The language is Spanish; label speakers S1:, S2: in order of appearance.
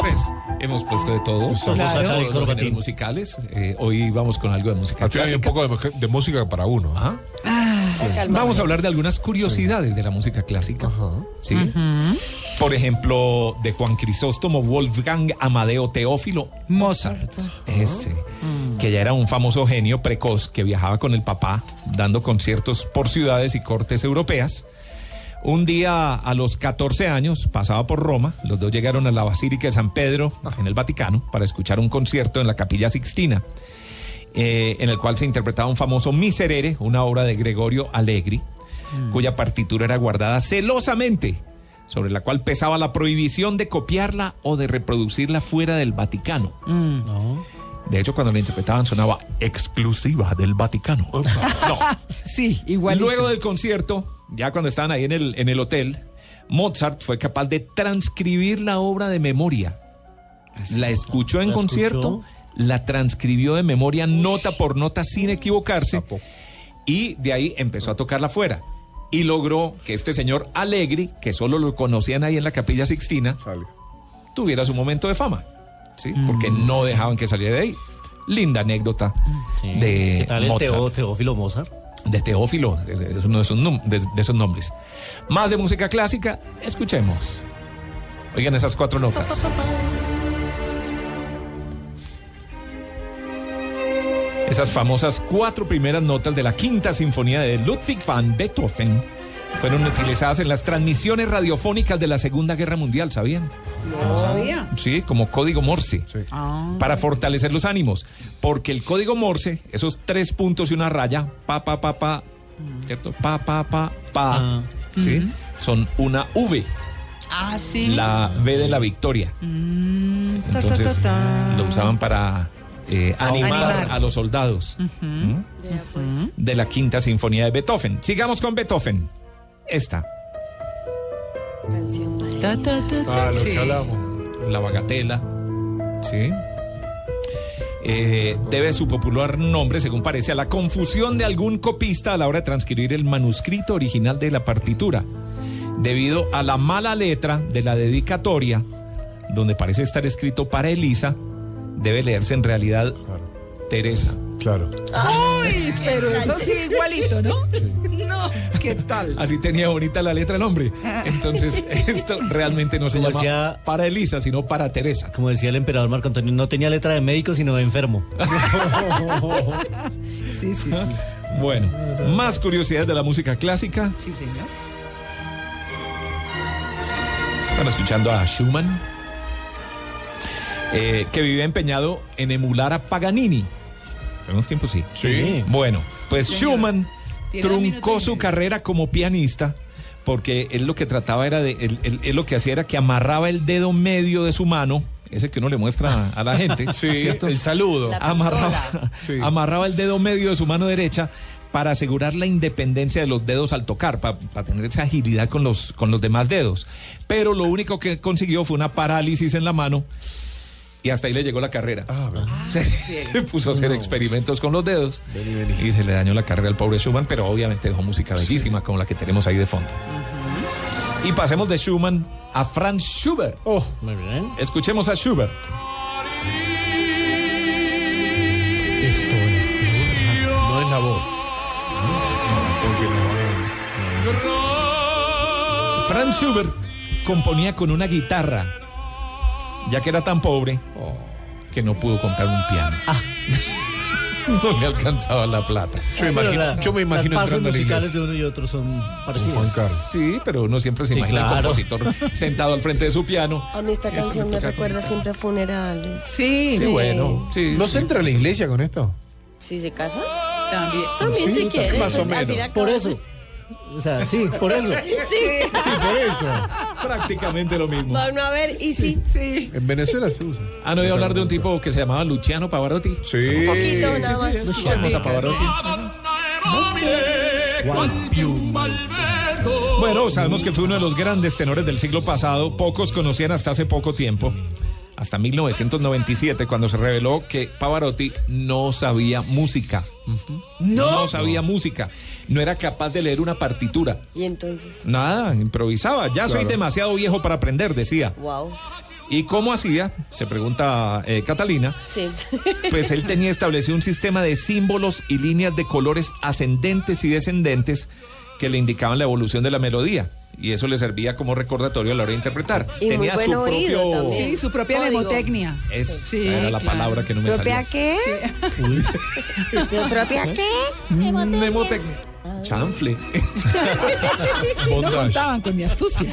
S1: Pues, hemos puesto de todo.
S2: Claro.
S1: Todos
S2: Claro.
S1: los géneros musicales. Eh, hoy vamos con algo de música
S3: Al final hay un poco de, de música para uno.
S1: Ajá. Vamos a hablar de algunas curiosidades de la música clásica. ¿sí? Por ejemplo, de Juan Crisóstomo Wolfgang Amadeo Teófilo Mozart. Ese. Que ya era un famoso genio precoz que viajaba con el papá dando conciertos por ciudades y cortes europeas. Un día a los 14 años pasaba por Roma, los dos llegaron a la Basílica de San Pedro en el Vaticano para escuchar un concierto en la Capilla Sixtina eh, en el cual se interpretaba un famoso Miserere, una obra de Gregorio Allegri, cuya partitura era guardada celosamente, sobre la cual pesaba la prohibición de copiarla o de reproducirla fuera del Vaticano. De hecho, cuando la interpretaban sonaba exclusiva del Vaticano. No.
S2: Sí, igual.
S1: Luego del concierto, ya cuando estaban ahí en el, en el hotel, Mozart fue capaz de transcribir la obra de memoria. La escuchó en
S4: ¿La
S1: concierto, la transcribió de memoria nota por nota sin equivocarse
S3: Sapo.
S1: y de ahí empezó a tocarla fuera. Y logró que este señor Allegri, que solo lo conocían ahí en la Capilla Sixtina,
S3: Sale.
S1: tuviera su momento de fama. ¿sí? Porque no dejaban que saliera de ahí. Linda anécdota de
S4: ¿Qué tal el
S1: Mozart
S4: Teófilo Mozart?
S1: De Teófilo, es uno de esos, de esos nombres. Más de música clásica, escuchemos. Oigan esas cuatro notas. Esas famosas cuatro primeras notas de la quinta sinfonía de Ludwig van Beethoven fueron utilizadas en las transmisiones radiofónicas de la Segunda Guerra Mundial, ¿sabían?
S2: No sabía.
S1: Sí, como código Morse
S2: Ah.
S1: para fortalecer los ánimos. Porque el código Morse, esos tres puntos y una raya, pa, pa, pa, pa, ¿cierto? Pa, pa, pa, pa,
S4: Ah.
S1: ¿sí? Son una V,
S2: Ah, sí.
S1: la V de la victoria.
S2: Mm, ta, ta,
S1: Entonces
S2: ta, ta.
S1: lo usaban para eh, animar,
S2: Animar.
S1: a los soldados ¿Mm? de la quinta sinfonía de Beethoven. Sigamos con Beethoven. Esta,
S2: Ta, ta, ta, ta.
S3: Ah, lo
S2: Sí.
S3: que hablamos.
S1: la bagatela, ¿sí? Eh, debe su popular nombre, según parece, a la confusión de algún copista a la hora de transcribir el manuscrito original de la partitura, debido a la mala letra de la dedicatoria, donde parece estar escrito para Elisa, debe leerse en realidad Teresa.
S3: Claro.
S2: Ay, pero eso sí igualito, ¿no? No, ¿qué tal?
S1: Así tenía bonita la letra el hombre. Entonces, esto realmente no se
S4: Como
S1: llama
S4: decía-
S1: para Elisa, sino para Teresa.
S4: Como decía el emperador Marco Antonio, no tenía letra de médico, sino de enfermo.
S2: Sí, sí, sí.
S1: Bueno, más curiosidades de la música clásica.
S2: Sí, señor.
S1: Están escuchando a Schumann, eh, que vive empeñado en emular a Paganini. En unos tiempos sí.
S4: Sí.
S1: Bueno, pues Schumann truncó su carrera como pianista porque él lo que trataba era de, él, él- él lo que hacía era que amarraba el dedo medio de su mano, ese que uno le muestra a la gente,
S3: Sí,
S1: ¿cierto?
S3: el saludo.
S1: Amarraba,
S3: Sí.
S1: amarraba el dedo medio de su mano derecha para asegurar la independencia de los dedos al tocar, para tener esa agilidad con los, con los demás dedos. Pero lo único que consiguió fue una parálisis en la mano y hasta ahí le llegó la carrera.
S3: Ah.
S1: Se, se puso a hacer experimentos con los dedos
S3: Vení, vení.
S1: y se le dañó la carrera al pobre Schumann, pero obviamente dejó música bellísima como la que tenemos ahí de fondo. Y pasemos de Schumann a Franz Schubert.
S3: Oh,
S4: Muy bien.
S1: Escuchemos a Schubert.
S4: Esto es
S3: no es la voz. Porque no.
S1: Franz Schubert componía con una guitarra, ya que era tan pobre que no pudo comprar un piano. no le alcanzaba la plata.
S3: Yo me imagino,
S4: la-
S3: yo me imagino
S4: las
S3: entrando
S4: musicales de uno y otro son parecidos.
S1: Sí, pero uno siempre se
S4: Sí,
S1: imagina
S4: claro.
S1: el compositor sentado al frente de su piano.
S5: A mí esta canción me recuerda siempre a funerales.
S2: Sí,
S1: Sí, bueno, sí.
S3: ¿No
S1: sí.
S3: se entra a la iglesia con esto?
S5: ¿Si se casa?
S2: también.
S5: También si quiere.
S3: más o
S5: pues, al
S3: menos.
S5: al
S4: Por eso. O sea, sí, por eso.
S3: Sí, por eso.
S1: Prácticamente lo mismo.
S5: Va uno a ver y sí.
S2: Sí.
S3: En Venezuela se usa.
S1: ¿Han oído hablar de un tipo que se llamaba Luciano Pavarotti?
S3: Sí.
S5: Un poquito nada más.
S1: Escuchamos a Pavarotti. Bueno, sabemos que fue uno de los grandes tenores del siglo pasado. Pocos conocían hasta hace poco tiempo, hasta 1997, cuando se reveló que Pavarotti no sabía música. No sabía música. No era capaz de leer una partitura.
S5: Y entonces,
S1: Nada, improvisaba. Ya soy demasiado viejo para aprender, decía.
S5: wow.
S1: ¿Y cómo hacía? Se pregunta eh, Catalina.
S5: Sí.
S1: Pues él tenía establecido un sistema de símbolos y líneas de colores ascendentes y descendentes que le indicaban la evolución de la melodía. Y eso le servía como recordatorio a la hora de interpretar.
S5: Y muy
S1: tenía
S5: buen
S1: su
S5: oído
S1: propio.
S5: también.
S2: Sí, su propia
S5: Código.
S2: mnemotecnia.
S1: Esa
S2: Sí,
S1: era la
S2: claro.
S1: palabra que no me
S5: ¿Propia
S1: salió.
S5: qué? ¿Su propia qué?
S1: Mnemotecnia. Chanfle.
S3: Bondage.
S2: Contaban con mi astucia.